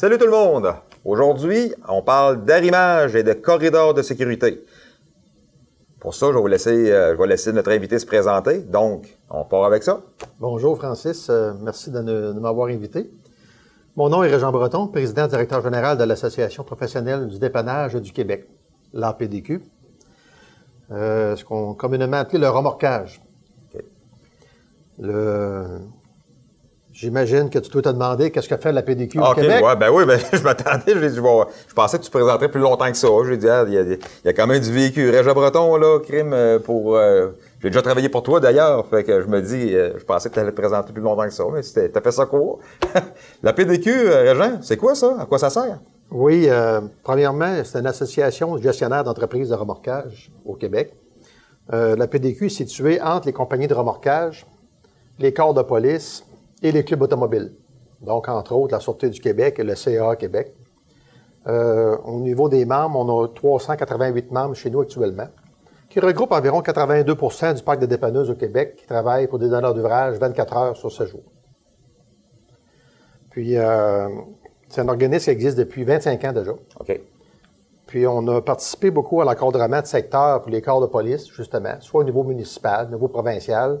Salut tout le monde! Aujourd'hui, on parle d'arrimage et de corridors de sécurité. Pour ça, je vais vous laisser, euh, je vais laisser notre invité se présenter. Donc, on part avec ça. Bonjour Francis, euh, merci de, ne- de m'avoir invité. Mon nom est Régent Breton, président directeur général de l'Association professionnelle du dépannage du Québec, l'APDQ. Euh, ce qu'on communément appelé le remorquage. OK. Le... J'imagine que tu dois te demander qu'est-ce que fait l'APDQ Ah, au OK, Québec. ouais, ben oui, ben, je m'attendais, je, dit, pensais que tu te présenterais plus longtemps que ça. J'ai dit, ah, il y, a, il y a quand même du véhicule. Régent Breton, là, crime euh, pour. euh, j'ai déjà travaillé pour toi d'ailleurs, fait que je me dis, euh, je pensais que tu allais te présenter plus longtemps que ça, mais c'était- t'as fait ça quoi? La PDQ, euh, Régent, c'est quoi ça? À quoi ça sert? Oui, premièrement, c'est une association de gestionnaires d'entreprises de remorquage au Québec. La PDQ est située entre les compagnies de remorquage, les corps de police et les clubs automobiles. Donc, entre autres, la Sûreté du Québec et le CA Québec. Euh, au niveau des membres, on a 388 membres chez nous actuellement, qui regroupent environ 82% du parc de dépanneuses au Québec qui travaillent pour des donneurs d'ouvrage 24 heures sur 7 jours. Puis, euh, c'est un organisme qui existe depuis 25 ans déjà. OK. Puis on a participé beaucoup à l'encadrement de secteurs pour les corps de police, justement, soit au niveau municipal, au niveau provincial,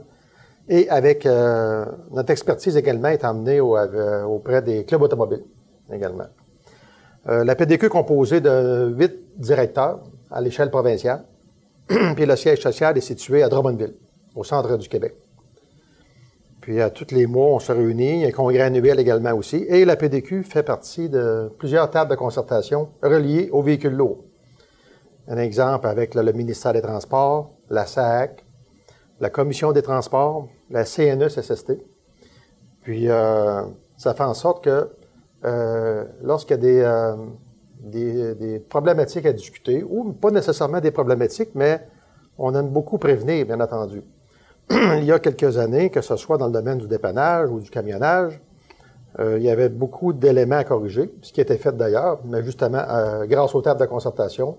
et avec euh, notre expertise également est emmenée euh, auprès des clubs automobiles également. Euh, la PDQ est composée de huit directeurs à l'échelle provinciale, puis le siège social est situé à Drummondville, au centre du Québec. Puis à tous les mois, on se réunit. Il y a un congrès annuel également aussi. Et la PDQ fait partie de plusieurs tables de concertation reliées aux véhicules lourds. Un exemple avec le ministère des Transports, la SAC, la Commission des Transports, la CNESST. Puis euh, ça fait en sorte que euh, lorsqu'il y a des, euh, des, problématiques à discuter, ou pas nécessairement des problématiques, mais on aime beaucoup prévenir, bien entendu il y a quelques années, que ce soit dans le domaine du dépannage ou du camionnage, il y avait beaucoup d'éléments à corriger, ce qui était fait d'ailleurs, mais justement grâce aux tables de concertation,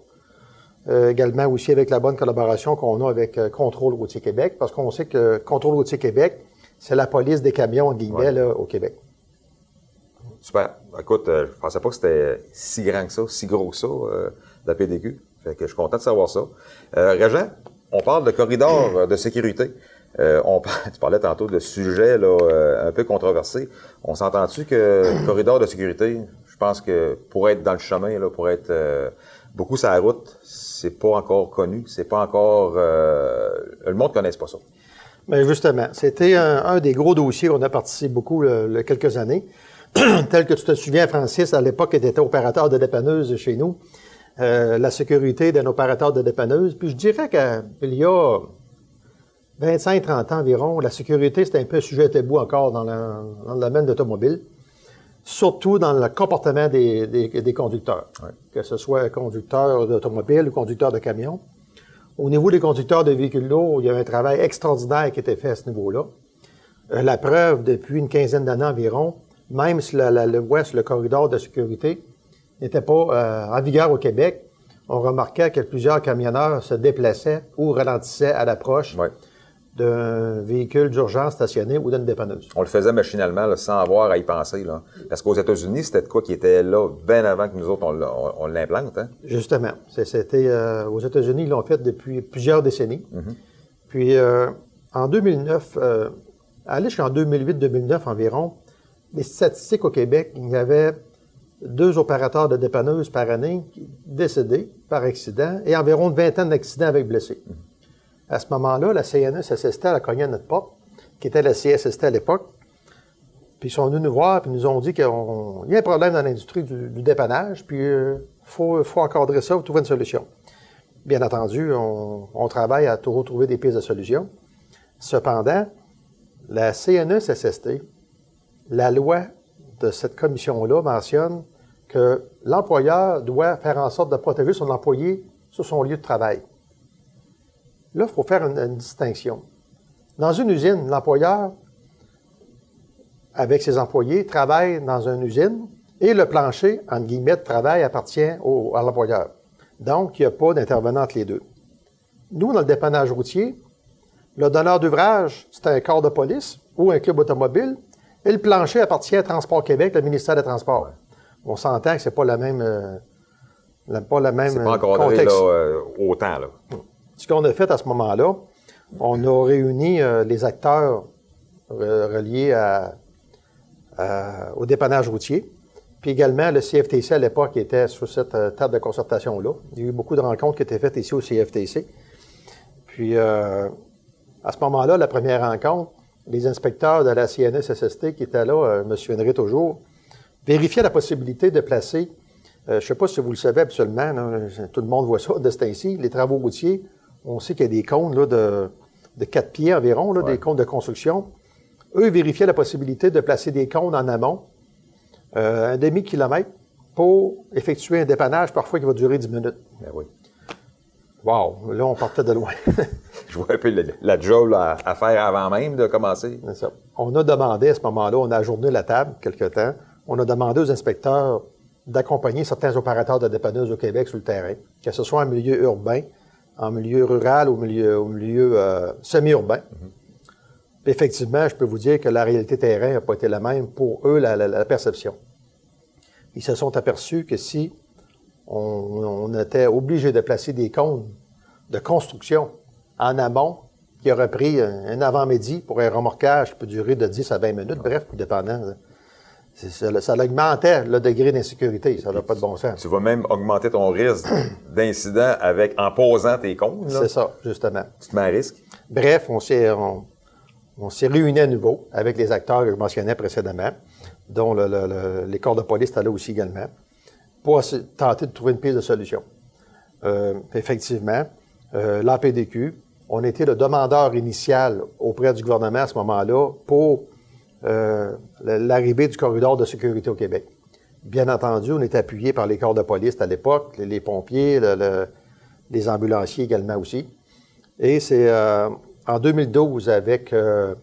euh, également aussi avec la bonne collaboration qu'on a avec euh, Contrôle routier Québec, parce qu'on sait que Contrôle routier Québec, c'est la police des camions, en guillemets, Ouais. là, au Québec. Super. Écoute, euh, je pensais pas que c'était si grand que ça, si gros que ça, euh, la PDQ. Fait que je suis content de savoir ça. Régent, on parle de corridors euh, de sécurité. Euh, on, tu parlais tantôt de sujets là, euh, un peu controversés. On s'entend-tu que corridor de sécurité, je pense que pour être dans le chemin, là, pour être euh, beaucoup sur la route, c'est pas encore connu, c'est pas encore... euh, le monde ne connaisse pas ça. Mais justement, c'était un, des gros dossiers qu'on a participé beaucoup il y a quelques années. Tel que tu te souviens, Francis, à l'époque, tu étais opérateur de dépanneuse chez nous. Euh, la sécurité d'un opérateur de dépanneuse. Puis je dirais qu'il y a 25-30 ans environ, la sécurité, c'était un peu un sujet tabou encore dans, le- dans le domaine de l'automobile, surtout dans le comportement des, des- des conducteurs, Ouais. que ce soit conducteur d'automobile ou conducteur de camion. Au niveau des conducteurs de véhicules lourds, il y a un travail extraordinaire qui été fait à ce niveau-là. Euh, la preuve, depuis une quinzaine d'années environ, même si la, sur le corridor de sécurité n'était pas euh, en vigueur au Québec, on remarquait que plusieurs camionneurs se déplaçaient ou ralentissaient à l'approche Ouais. D'un véhicule d'urgence stationné ou d'une dépanneuse. On le faisait machinalement, là, sans avoir à y penser. Là. Parce qu'aux États-Unis, c'était de quoi qui était là bien avant que nous autres, on, l'a- on- on l'implante. Hein? Justement, c'était euh, aux États-Unis, ils l'ont fait depuis plusieurs décennies. Puis euh, en 2009, euh, allez jusqu'en 2008-2009 environ, les statistiques au Québec, il y avait deux opérateurs de dépanneuses par année décédés par accident et environ une vingtaine d'accidents avec blessés. À ce moment-là, la CNSST elle a cogné à notre porte, qui était la CSST à l'époque. Puis ils sont venus nous voir puis nous ont dit qu'il y a un problème dans l'industrie du, dépannage, puis il faut, faut encadrer ça, faut trouver une solution. Bien entendu, on, travaille à toujours trouver des pistes de solution. Cependant, la CNESST, la loi de cette commission-là mentionne que l'employeur doit faire en sorte de protéger son employé sur son lieu de travail. Là, il faut faire une, une distinction. Dans une usine, l'employeur, avec ses employés, travaille dans une usine et le plancher, entre guillemets, de travail appartient au- à l'employeur. Donc, il n'y a pas d'intervenant entre les deux. Nous, dans le dépannage routier, le donneur d'ouvrage, c'est un corps de police ou un club automobile, et le plancher appartient à Transport Québec, le ministère des Transports. on s'entend que c'est pas la même, euh, pas la même C'est pas euh, encadré là, contexte. euh, autant. Là. Ce qu'on a fait à ce moment-là, on a réuni euh, les acteurs re- reliés au dépannage routier, puis également le CFTC à l'époque qui était sur cette euh, table de concertation-là. Il y a eu beaucoup de rencontres qui étaient faites ici au CFTC. Puis euh, à ce moment-là, la première rencontre, les inspecteurs de la CNSSST qui étaient là, euh, je me souviendrai toujours, vérifiaient la possibilité de placer, euh, je ne sais pas si vous le savez absolument, tout le monde voit ça de ce temps-ci, les travaux routiers, on sait qu'il y a des cônes là, de, de 4 pieds environ, là, Ouais. des cônes de construction. Eux vérifiaient la possibilité de placer des cônes en amont, euh, un demi-kilomètre, pour effectuer un dépannage parfois qui va durer 10 minutes. Ben oui. Wow, là, on partait de loin. Je vois un peu la, la job à faire avant même de commencer. C'est ça. On a demandé à ce moment-là, on a ajourné la table quelque temps, on a demandé aux inspecteurs d'accompagner certains opérateurs de dépanneuses au Québec sur le terrain, que ce soit en milieu urbain, en milieu rural ou au milieu, au milieu euh, semi-urbain. Puis effectivement, je peux vous dire que la réalité terrain n'a pas été la même pour eux, la, la- la perception. Ils se sont aperçus que si on, on était obligé de placer des cônes de construction en amont, qui aurait pris un, un avant-midi pour un remorquage qui peut durer de 10 à 20 minutes, bref, tout dépendant. Ça, ça augmentait le degré d'insécurité. Ça n'a pas de bon sens. Tu vas même augmenter ton risque d'incident avec en posant tes comptes. C'est ça, justement. Tu te mets à risque? Bref, on s'est, on, on s'est réunis à nouveau avec les acteurs que je mentionnais précédemment, dont le- le- le- les corps de police étaient là aussi également, pour tenter de trouver une piste de solution. Euh, effectivement, euh, l'APDQ, on était le demandeur initial auprès du gouvernement à ce moment-là pour euh, l'arrivée du corridor de sécurité au Québec. Bien entendu, on était appuyé par les corps de police à l'époque, les, pompiers, le- le- les ambulanciers également aussi. Et c'est euh, en 2012, avec euh,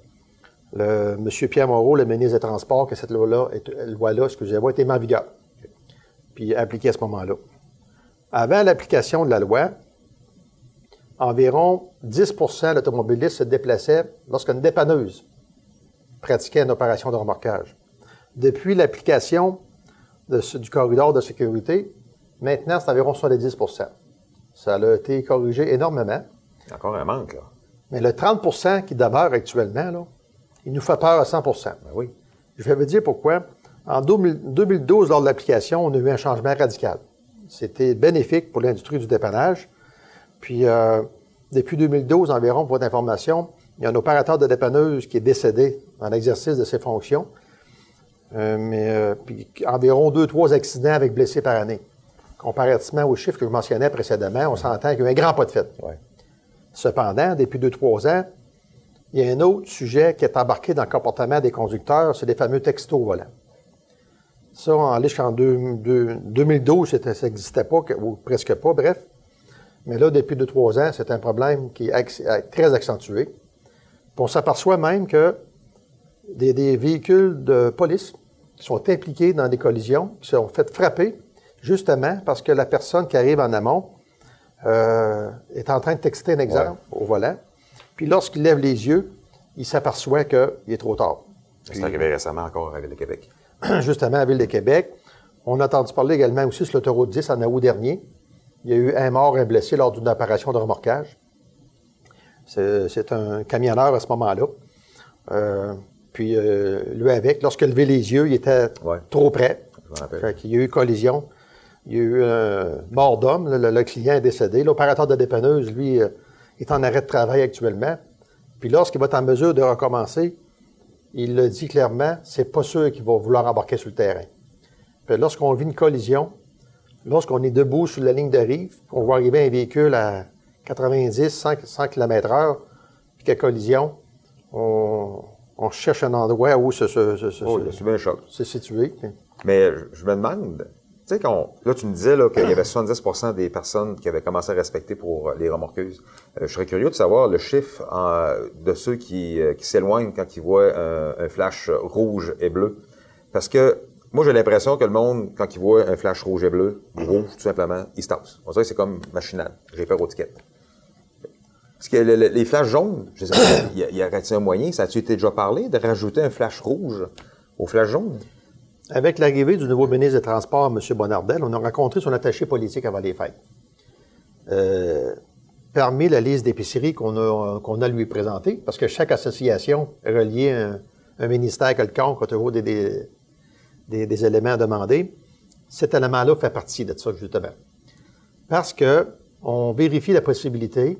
M. Pierre Moreau, le ministre des Transports, que cette loi-là, est- loi-là, excusez-moi, était en vigueur, puis appliquée à ce moment-là. Avant l'application de la loi, environ 10% d'automobilistes se déplaçaient lorsqu'une dépanneuse pratiquait une opération de remorquage. Depuis l'application du corridor de sécurité, maintenant, c'est environ 70% Ça a été corrigé énormément. Encore un manque, là. Mais le 30% qui demeure actuellement, là, il nous fait peur à 100 Ben oui. Je vais vous dire pourquoi. En 2000 2012, lors de l'application, on a eu un changement radical. C'était bénéfique pour l'industrie du dépannage. Puis, euh, depuis 2012 environ, pour votre information, il y a un opérateur de dépanneuse qui est décédé dans l'exercice de ses fonctions. Euh, mais euh, puis environ deux, trois accidents avec blessés par année. Comparativement aux chiffres que je mentionnais précédemment, on s'entend qu'il y a eu un grand pas de fait. Ouais. Cependant, depuis deux, trois ans, il y a un autre sujet qui est embarqué dans le comportement des conducteurs, c'est les fameux textos volants. Ça, en jusqu'en deux- deux- 2012, c'était- ça n'existait pas, ou presque pas, bref. Mais là, depuis deux, trois ans, c'est un problème qui est très accentué. On s'aperçoit même que des, des véhicules de police sont impliqués dans des collisions, qui sont fait frapper, justement parce que la personne qui arrive en amont euh, est en train de texter un exemple au volant. Puis lorsqu'il lève les yeux, il s'aperçoit qu'il est trop tard. C'est arrivé récemment encore avec le Québec. Justement, à Ville de Québec, on a entendu parler également aussi sur l'autoroute 10 en août dernier. Il y a eu un mort, un blessé lors d'une opération de remorquage. C'est un camionneur à ce moment-là. Euh, puis euh, lui avec, lorsqu'il a levé les yeux, il était Ouais. trop près. Fait qu'il y a eu collision. Il y a eu un mort d'homme. Le, le- le client est décédé. L'opérateur de dépanneuse, lui, euh, est en arrêt de travail actuellement. Puis lorsqu'il va être en mesure de recommencer, il le dit clairement, c'est pas sûr qu'il va vouloir embarquer sur le terrain. Lorsqu'on vit une collision, lorsqu'on est debout sur la ligne de rive, on voit arriver un véhicule à 90, 100, 100 km heure, puis qu'il y a collision, on, on cherche un endroit où se, se- Oh, se situer. Mais je, me demande, tu sais, qu'on- là, tu me disais qu'il y avait 70% des personnes qui avaient commencé à respecter pour euh, les remorqueuses. Euh, je serais curieux de savoir le chiffre de ceux qui, euh, qui s'éloignent quand ils voient un, un flash rouge et bleu. Parce que moi, j'ai l'impression que le monde, quand il voit un flash rouge et bleu, ou rouge, tout simplement, il se tasse. On dirait que c'est comme machinal. J'ai peur aux tickets. Parce que le- le- les flashs jaunes, je sais pas, il y, a- y aurait-il un moyen, ça a-tu été déjà parlé, de rajouter un flash rouge au flash jaune? avec l'arrivée du nouveau ministre des Transports, M. Bonardel, on a rencontré son attaché politique avant les fêtes. Euh, parmi la liste d'épiceries qu'on a, a lui présentée, parce que chaque association reliée à un, ministère quelconque a des, des, des, des éléments à demander, cet élément-là fait partie de ça, justement. Parce que on vérifie la possibilité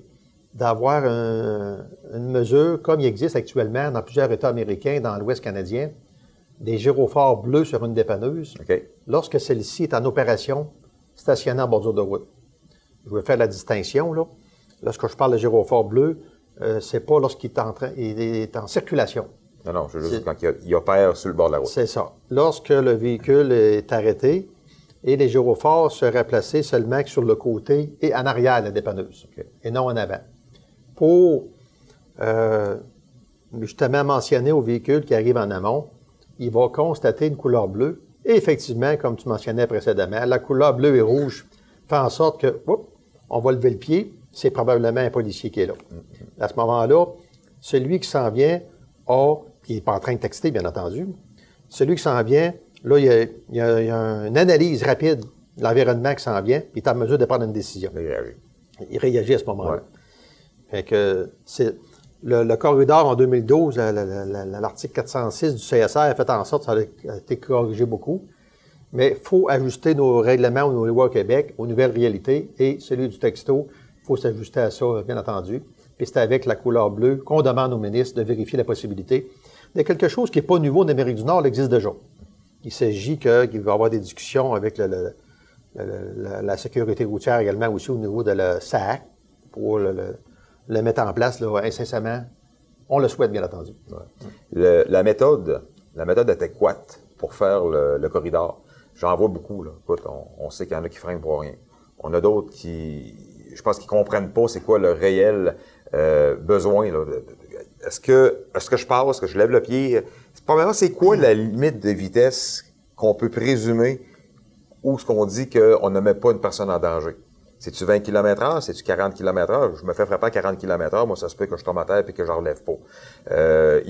d'avoir un- une mesure, comme il existe actuellement dans plusieurs États américains, dans l'Ouest canadien, des gyrophares bleus sur une dépanneuse, lorsque celle-ci est en opération stationnée en bordure de route. Je veux faire la distinction, là. Lorsque je parle de gyrophare bleu, euh, c'est pas lorsqu'il est en, train, il est en circulation. Non, non, je veux juste quand il, opère sur le bord de la route. C'est ça. Lorsque le véhicule est arrêté et les gyrophares seraient placés seulement sur le côté et en arrière de la dépanneuse, et non en avant. Pour euh, justement mentionner au véhicule qui arrive en amont, il va constater une couleur bleue. Et effectivement, comme tu mentionnais précédemment, la couleur bleue et rouge fait en sorte que, oups, on va lever le pied, c'est probablement un policier qui est là. À ce moment-là, celui qui s'en vient a, qui n'est pas en train de texter, bien entendu, celui qui s'en vient, là, il y a, il y a- il y a une analyse rapide de l'environnement qui s'en vient, puis il est en mesure de prendre une décision. Il. Il réagit à ce moment-là. Ouais. Fait que c'est le, corridor en 2012, la- la- la- la- l'article 406 du CSR a fait en sorte que ça a été corrigé beaucoup. Mais il faut ajuster nos règlements ou nos lois au Québec aux nouvelles réalités et celui du texto, il faut s'ajuster à ça, bien entendu. Puis c'est avec la couleur bleue qu'on demande aux ministres de vérifier la possibilité de quelque chose qui n'est pas nouveau en Amérique du Nord, il existe déjà. Il s'agit qu'il va y avoir des discussions avec la sécurité routière également aussi au niveau de la SAC pour le, le- mettre en place là, incessamment. On le souhaite, bien entendu. La méthode, la méthode adéquate pour faire le, corridor, j'en vois beaucoup. Là. Écoute, on, sait qu'il y en a qui freinent pour rien. On a d'autres qui, je pense, qu'ils comprennent pas c'est quoi le réel euh, besoin. Est-ce que, est-ce que je passe, est-ce que je lève le pied? Premièrement, c'est quoi la limite de vitesse qu'on peut présumer ou ce qu'on dit qu'on ne met pas une personne en danger? C'est-tu 20 km heure? C'est-tu 40 km heure? Je me fais frapper à 40 km heure, moi, ça se peut que je tombe à terre et que je relève pas. Euh,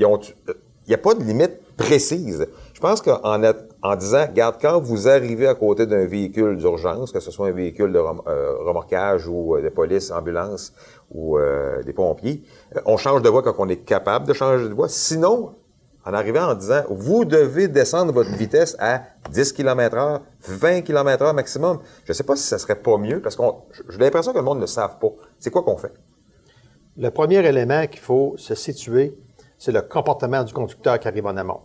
il n'y a pas de limite précise. Je pense qu'en en disant, regarde, quand vous arrivez à côté d'un véhicule d'urgence, que ce soit un véhicule de euh, remorquage ou euh, de police, ambulance ou euh, des pompiers, euh, on change de voie quand on est capable de changer de voie. Sinon, en arrivant en disant, vous devez descendre votre vitesse à 10 km heure, 20 km heure maximum. Je ne sais pas si ça serait pas mieux, parce que j'ai l'impression que le monde ne savent pas. C'est quoi qu'on fait? Le premier élément qu'il faut se situer, c'est le comportement du conducteur qui arrive en amont.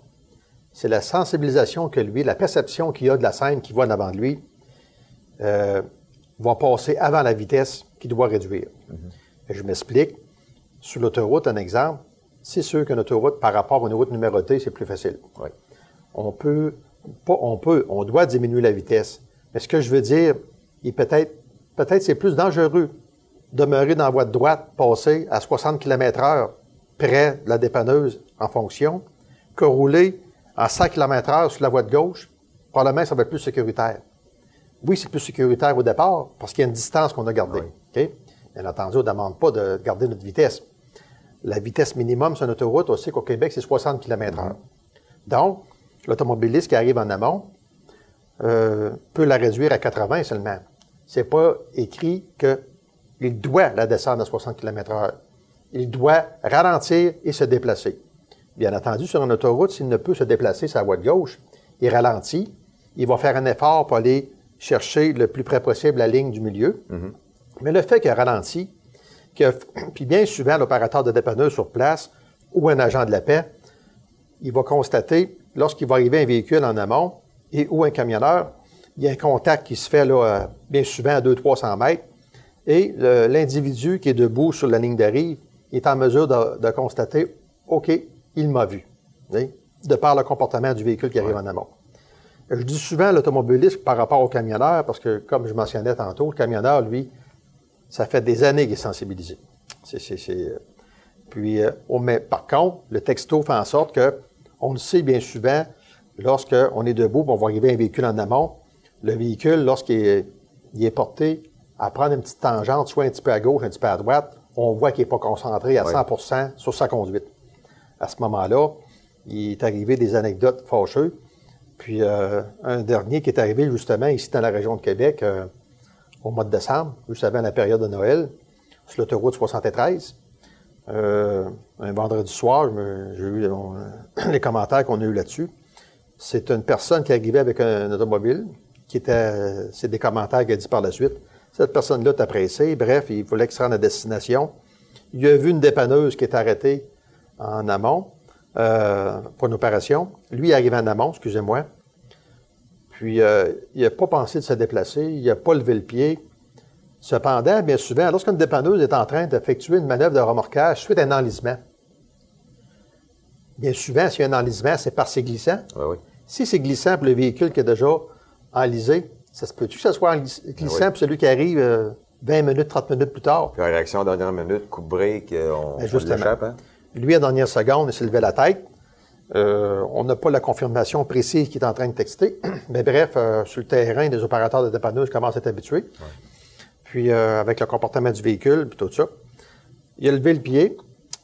C'est la sensibilisation que lui, la perception qu'il a de la scène qui voit en avant de lui, euh, va passer avant la vitesse qu'il doit réduire. Et Je m'explique. Sur l'autoroute, un exemple, c'est sûr qu'une autoroute, par rapport à une route numérotée, c'est plus facile. Oui. On peut, pas, on peut, on doit diminuer la vitesse. Mais ce que je veux dire, il peut-être, peut-être c'est plus dangereux demeurer dans la voie de droite, passer à 60 km heure près de la dépanneuse en fonction, que rouler à 100 km heure sur la voie de gauche. Probablement, ça va être plus sécuritaire. Oui, c'est plus sécuritaire au départ parce qu'il y a une distance qu'on a gardée. OK? Bien entendu, on ne demande pas de garder notre vitesse. La vitesse minimum sur une autoroute, on sait qu'au Québec, c'est 60 km h Donc, l'automobiliste qui arrive en amont euh, peut la réduire à 80 seulement. C'est pas écrit qu'il doit la descendre à 60 km h Il doit ralentir et se déplacer. Bien entendu, sur une autoroute, s'il ne peut se déplacer la voie de gauche, il ralentit, il va faire un effort pour aller chercher le plus près possible la ligne du milieu. Mais le fait qu'il ralentit, que, puis bien souvent, l'opérateur de dépanneuse sur place ou un agent de la paix, il va constater, lorsqu'il va arriver un véhicule en amont et ou un camionneur, il y a un contact qui se fait là, euh, bien souvent à 200-300 mètres, et l'individu qui est debout sur la ligne d'arrive est en mesure de, de constater, OK, il m'a vu, de par le comportement du véhicule qui arrive en amont. Je dis souvent à l'automobiliste par rapport au camionneur, parce que, comme je mentionnais tantôt, le camionneur, lui, ça fait des années qu'il est sensibilisé. Euh, puis, euh, on met- par contre, le texto fait en sorte que, on le sait bien souvent, lorsqu'on est debout, on va arriver un véhicule en amont, le véhicule, lorsqu'il est, porté à prendre une petite tangente, soit un petit peu à gauche, un petit peu à droite, on voit qu'il n'est pas concentré à Ouais. 100% sur sa conduite. À ce moment-là, il est arrivé des anecdotes fâcheuses. Puis euh, un dernier qui est arrivé justement ici dans la région de Québec euh, au mois de décembre, juste avant la période de Noël, sur l'autoroute 73. Euh, un vendredi soir, j'ai eu les commentaires qu'on a eu là-dessus. C'est une personne qui arrivée avec un, automobile, qui était, c'est des commentaires qu'il a dit par la suite. Cette personne-là t'a pressé. Bref, il voulait qu'il se rende à destination. Il a vu une dépanneuse qui est arrêtée en amont euh, pour une opération. Lui est arrivé en amont, excusez-moi. Puis, euh, il n'a pas pensé de se déplacer, il n'a pas levé le pied. Cependant, bien souvent, lorsqu'une dépanneuse est en train d'effectuer une manœuvre de remorquage suite à un enlisement, bien souvent, s'il y a un enlisement, c'est par ses glissants. Si c'est glissant pour le véhicule qui est déjà enlisé, ça se peut-tu que ce soit glissant pour celui qui arrive 20 euh, minutes, 30 minutes plus tard? Puis la réaction dernière minute, coup de break, euh, on, ben, on hein? Lui, à dernière seconde, il s'est levé la tête. Euh, on n'a pas la confirmation précise qu'il est en train de texter. Mais bref, sur le terrain, les opérateurs de dépanneuse commencent à être habitués puis euh, avec le comportement du véhicule, puis tout ça. Il a levé le pied.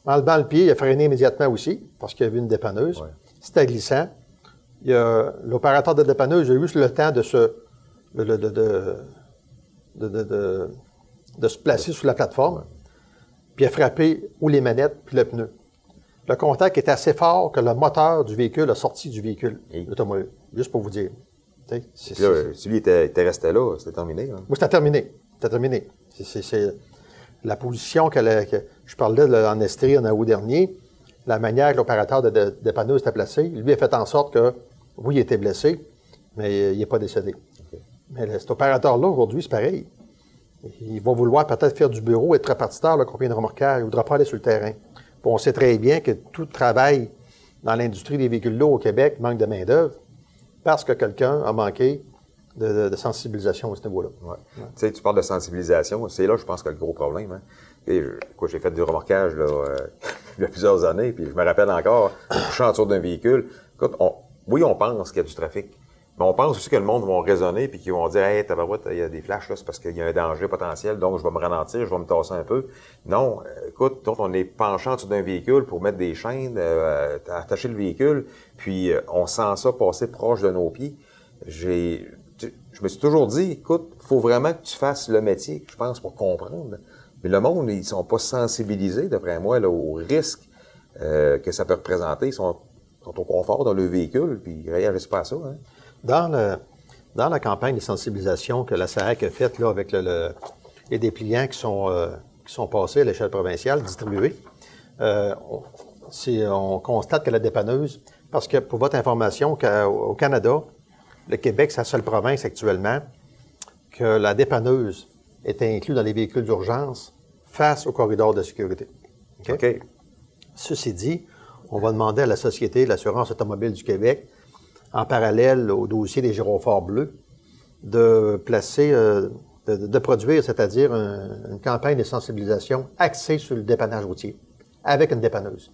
En levant le pied, il a freiné immédiatement aussi, parce qu'il a vu une dépanneuse. C'était glissant. L'opérateur de dépanneuse a eu le temps de se, de, se placer sur la plateforme, puis a frappé ou les manettes, puis le pneu. Le contact était assez fort que le moteur du véhicule a sorti du véhicule, juste pour vous dire. si lui était, resté là, c'était terminé. Oui, c'était terminé. C'est terminé. C'est la position que, je parlais en Estrie en août dernier, la manière que l'opérateur de, de dépanneuse était placé, lui a fait en sorte que, oui, il était blessé, mais il n'est pas décédé. Mais cet opérateur-là, aujourd'hui, c'est pareil. Il va vouloir peut-être faire du bureau, être répartiteur, le combien de remorquage, il ne voudra pas aller sur le terrain. On sait très bien que tout travail dans l'industrie des véhicules lourds au Québec manque de main-d'œuvre parce que quelqu'un a manqué de, sensibilisation à ce niveau-là. Tu sais, tu parles de sensibilisation, c'est là, je pense, que le gros problème. Hein. J'ai fait du remorquage euh, il y a plusieurs années, puis je me rappelle encore, je suis autour d'un véhicule. Écoute, oui, on pense qu'il y a du trafic, mais on pense aussi que le monde va raisonner puis qu'ils vont dire Hey, tabarouette, il y a des flashs là, c'est parce qu'il y a un danger potentiel, donc je vais me ralentir, je vais me tasser un peu. Non, euh, écoute, on est penchant autour d'un véhicule pour mettre des chaînes, euh, attacher le véhicule, puis on sent ça passer proche de nos pieds. J'ai je me suis toujours dit, écoute, faut vraiment que tu fasses le métier, je pense, pour comprendre. Mais le monde, ils sont pas sensibilisés, d'après moi, là, au risque euh, que ça peut représenter. Ils sont, au confort dans le véhicule, puis ils réagissent pas à ça. Hein. Dans, le, dans la campagne de sensibilisation que la SAC a faite là, avec le, les dépliants qui sont, euh, qui sont passés à l'échelle provinciale, distribués, euh, on, on constate que la dépanneuse, parce que pour votre information, au Canada, le Québec, c'est la seule province actuellement que la dépanneuse est inclue dans les véhicules d'urgence face au corridor de sécurité. OK. Ceci dit, on va demander à la Société de l'assurance automobile du Québec, en parallèle au dossier des gyrophares bleus, de placer, euh, de, produire, c'est-à-dire une campagne de sensibilisation axée sur le dépannage routier, avec une dépanneuse.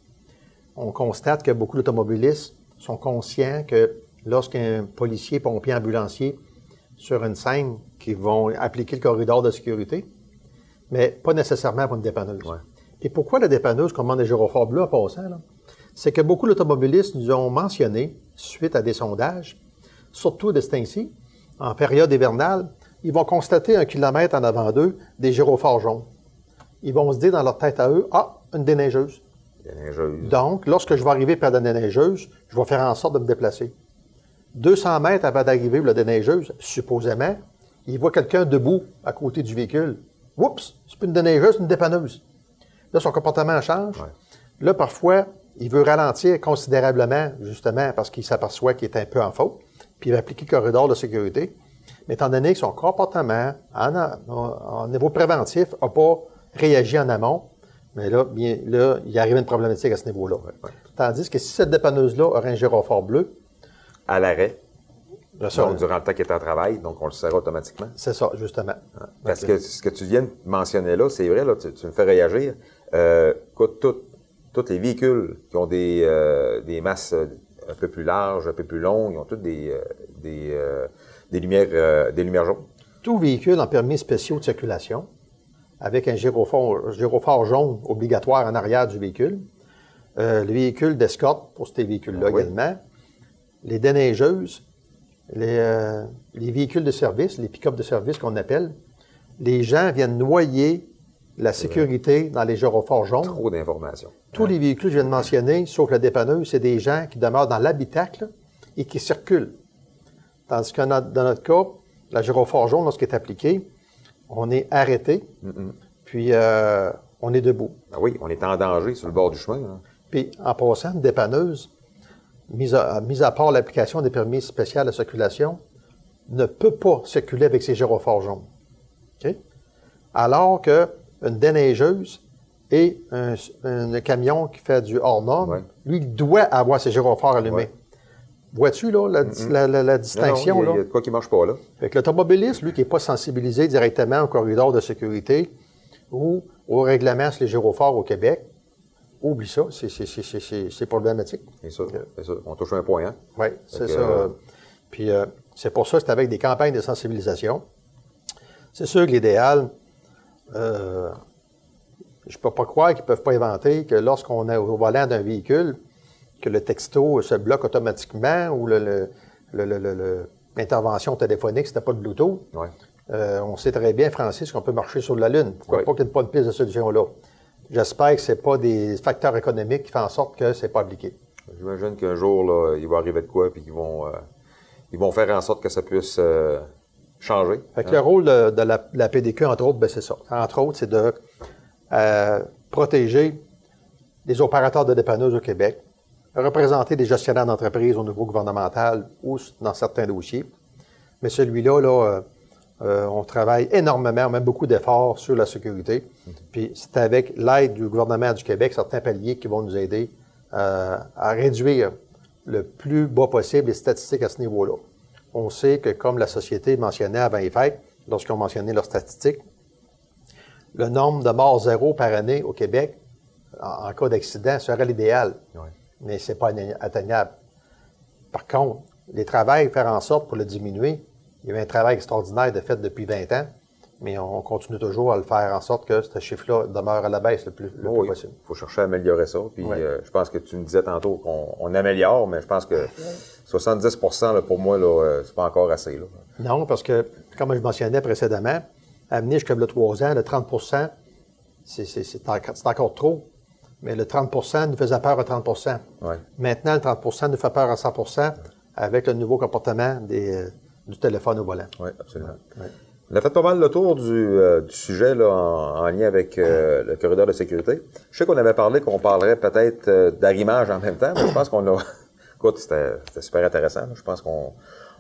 On constate que beaucoup d'automobilistes sont conscients que lorsqu'un policier, pompier, ambulancier sur une scène qui vont appliquer le corridor de sécurité, mais pas nécessairement pour une dépanneuse. Et pourquoi la dépanneuse, comme demande des gyrophares bleus en passant, c'est que beaucoup d'automobilistes nous ont mentionné, suite à des sondages, surtout de ce temps-ci, en période hivernale, ils vont constater un kilomètre en avant d'eux des gyrophares jaunes. Ils vont se dire dans leur tête à eux, ah, une déneigeuse. Déneigeuse. Donc, lorsque je vais arriver près de la déneigeuse, je vais faire en sorte de me déplacer. 200 mètres avant d'arriver la déneigeuse, supposément, il voit quelqu'un debout à côté du véhicule. Oups, c'est pas une déneigeuse, c'est une dépanneuse. Là, son comportement change. Là, parfois, il veut ralentir considérablement, justement, parce qu'il s'aperçoit qu'il est un peu en faute, puis il va appliquer le corridor de sécurité. Mais étant donné que son comportement, en, niveau préventif, n'a pas réagi en amont, mais là, bien, là, il arrive une problématique à ce niveau-là. Tandis que si cette dépanneuse-là aurait un gyrophare bleu, à l'arrêt. durant le temps qu'il est en travail, donc on le sert automatiquement. C'est ça, justement. Parce que ce que tu viens de mentionner là, c'est vrai, là, tu, me fais réagir. Euh, tous les véhicules qui ont des, euh, des masses euh, un peu plus larges, un peu plus longues, ils ont toutes des, euh, des, des, lumières, des lumières jaunes. Tout véhicule en permis spéciaux de circulation, avec un gyrophare, gyrophare jaune obligatoire en arrière du véhicule. le véhicule d'escorte pour ces véhicules-là ah également les déneigeuses les, les véhicules de service, les pick-up de service qu'on appelle, les gens viennent noyer la sécurité dans les gyrophares jaunes. Trop d'informations. Tous les véhicules que je viens de mentionner, sauf la dépanneuse, c'est des gens qui demeurent dans l'habitacle et qui circulent. Tandis que dans notre cas, la gyrophare jaune, lorsqu'elle est appliquée, on est arrêté, puis euh, on est debout. Ah oui, on est en danger sur le bord du chemin. hein. Puis, en passant, une dépanneuse, mise à, mise à part l'application des permis spéciaux de circulation, ne peut pas circuler avec ses gyrophares jaunes. Alors que une déneigeuse et un, un camion qui fait du hors-norme, Ouais. lui, il doit avoir ses gyrophares allumés. Ouais. Vois-tu, là, la, la- la- la distinction, il y a- là? il y a de quoi qui marche pas là. Fait que l'automobiliste, lui, qui n'est pas sensibilisé directement au corridor de sécurité ou au règlement sur les gyrophares au Québec, oublie ça, c'est- problématique. C'est ça, ça. On touche un point. Hein? Oui, c'est ça. euh, Puis euh, c'est pour ça que c'est avec des campagnes de sensibilisation. C'est sûr que l'idéal, euh, je ne peux pas croire qu'ils ne peuvent pas inventer que lorsqu'on est au volant d'un véhicule, que le texto se bloque automatiquement ou l'intervention téléphonique, si t'as pas de Bluetooth. Ouais. Euh, on sait très bien, Francis, qu'on peut marcher sur la Lune. Pourquoi Oui. pas qu'il n'y ait pas de piste de solution-là? J'espère que ce pas des facteurs économiques qui font en sorte que c'est pas appliqué. J'imagine qu'un jour, là, il va arriver de quoi, puis qu'ils vont, euh, ils vont faire en sorte que ça puisse euh, changer. Fait que le rôle de, de la, PDQ, entre autres, ben, c'est ça. Entre autres, c'est de euh, protéger les opérateurs de dépanneuses au Québec, représenter des gestionnaires d'entreprise au niveau gouvernemental ou dans certains dossiers. Mais celui-là, là, euh, euh, on travaille énormément, on met beaucoup d'efforts sur la sécurité. Puis c'est avec l'aide du gouvernement du Québec, certains paliers qui vont nous aider euh, à réduire le plus bas possible les statistiques à ce niveau-là. On sait que, comme la société mentionnait avant les fêtes, lorsqu'ils ont mentionné leurs statistiques, le nombre de morts zéro par année au Québec, en, en cas d'accident, serait l'idéal. Mais ce n'est pas atteign- atteignable. Par contre, les travails, faire en sorte pour le diminuer, il y avait un travail extraordinaire de fait depuis 20 ans, mais on continue toujours à le faire en sorte que ce chiffre-là demeure à la baisse le plus, le Oh plus oui, possible. il faut chercher à améliorer ça. Puis euh, je pense que tu me disais tantôt qu'on on améliore, mais je pense que 70 là, pour moi, là, euh, c'est pas encore assez. Là. Non, parce que, comme je mentionnais précédemment, amener jusqu'à le 3 ans, le 30 c'est encore, trop. Mais le 30% nous faisait peur à 30 Ouais. Maintenant, le 30% nous fait peur à 100% avec le nouveau comportement des, euh, du téléphone au volant. Oui, absolument. Ouais. On a fait pas mal le tour du, euh, du sujet là, en, en lien avec euh, le corridor de sécurité. Je sais qu'on avait parlé qu'on parlerait peut-être euh, d'arrimage en même temps, mais je pense qu'on a... Écoute, c'était super intéressant. Je pense qu'on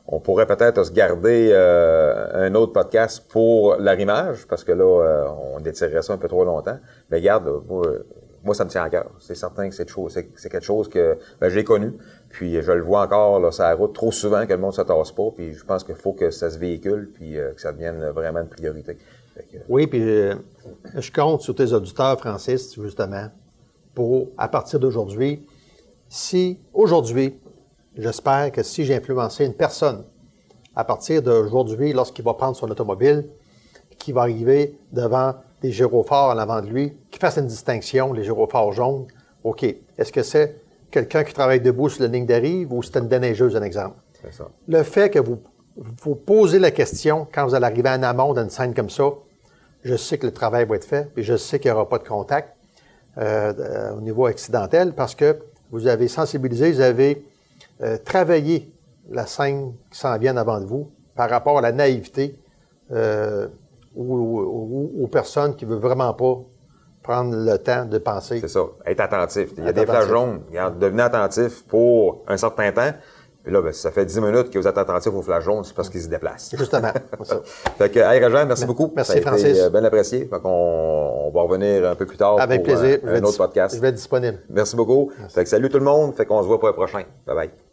on pourrait peut-être se garder euh, un autre podcast pour l'arrimage, parce que là, euh, on étirerait ça un peu trop longtemps. Mais euh, moi, ça me tient à cœur. C'est certain que c'est c'est quelque chose que ben, j'ai connu. Puis je le vois encore là, sur la route trop souvent que le monde ne se tasse pas. Puis je pense qu'il faut que ça se véhicule puis euh, que ça devienne vraiment une priorité. Oui, puis euh, je compte sur tes auditeurs, Francis, justement, pour, à partir d'aujourd'hui, si, aujourd'hui, j'espère que si j'ai influencé une personne, à partir d'aujourd'hui, lorsqu'il va prendre son automobile, qui va arriver devant des gyrophares en avant de lui, qu'il fasse une distinction, les gyrophares jaunes. OK. Est-ce que c'est quelqu'un qui travaille debout sur la ligne d'arrive ou c'est une déneigeuse, un exemple? ça. Le fait que vous vous posez la question quand vous allez arriver en amont d'une scène comme ça, je sais que le travail va être fait, puis je sais qu'il n'y aura pas de contact euh, euh, au niveau accidentel parce que vous avez sensibilisé, vous avez euh, travaillé la scène qui s'en vient avant de vous par rapport à la naïveté ou, ou- ou aux personnes qui ne veulent vraiment pas prendre le temps de penser. C'est ça. Être attentif. Il y a Être des flashs jaunes. Regarde, devenez attentif pour un certain temps. Puis là, ben, ça fait 10 minutes que vous êtes attentif aux flashs jaunes, c'est parce qu'ils se déplacent. Justement. ça. Fait que, hey, Régent, merci beaucoup. Merci, ça a été Francis. euh, bien apprécié. Fait qu'on on va revenir un peu plus tard Avec pour plaisir. euh, un autre podcast. Je vais être disponible. Merci beaucoup. Fait que salut tout le monde. Fait qu'on se voit pour le prochain. Bye bye.